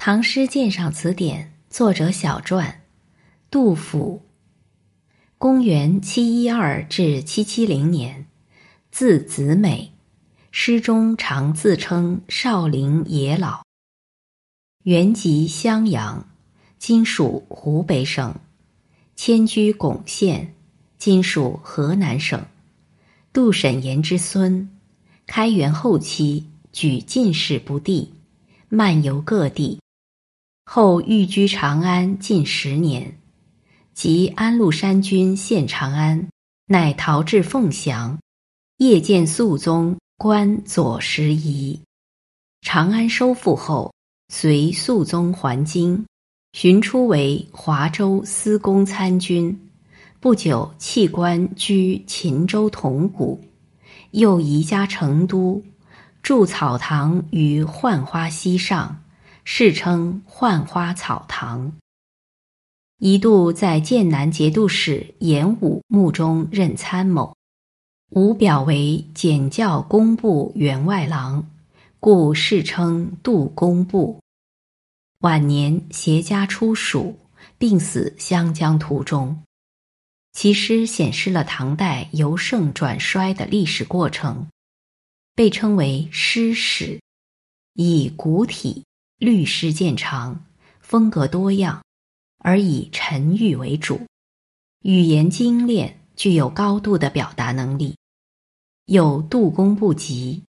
唐诗鉴赏词典》作者小传，杜甫。公元七一二至七七零年，字子美，诗中常自称少陵野老。原籍襄阳，今属湖北省，迁居巩县，今属河南省。杜审言之孙，开元后期举进士不第，漫游各地。后寓居长安近十年，及安禄山军陷长安，乃逃至凤翔，夜见肃宗观左拾遗。长安收复后，随肃宗还京，寻出为华州司功参军。不久弃官居秦州铜谷，又移家成都，筑草堂于浣花溪上。世称浣花草堂。一度在剑南节度使严武墓中任参谋，武表为检校工部员外郎，故世称杜工部。晚年携家出蜀，病死湘江途中。其诗显示了唐代由盛转衰的历史过程，被称为诗史，以古体。律诗见长，风格多样，而以沉郁为主，语言精炼，具有高度的表达能力。有杜工不及、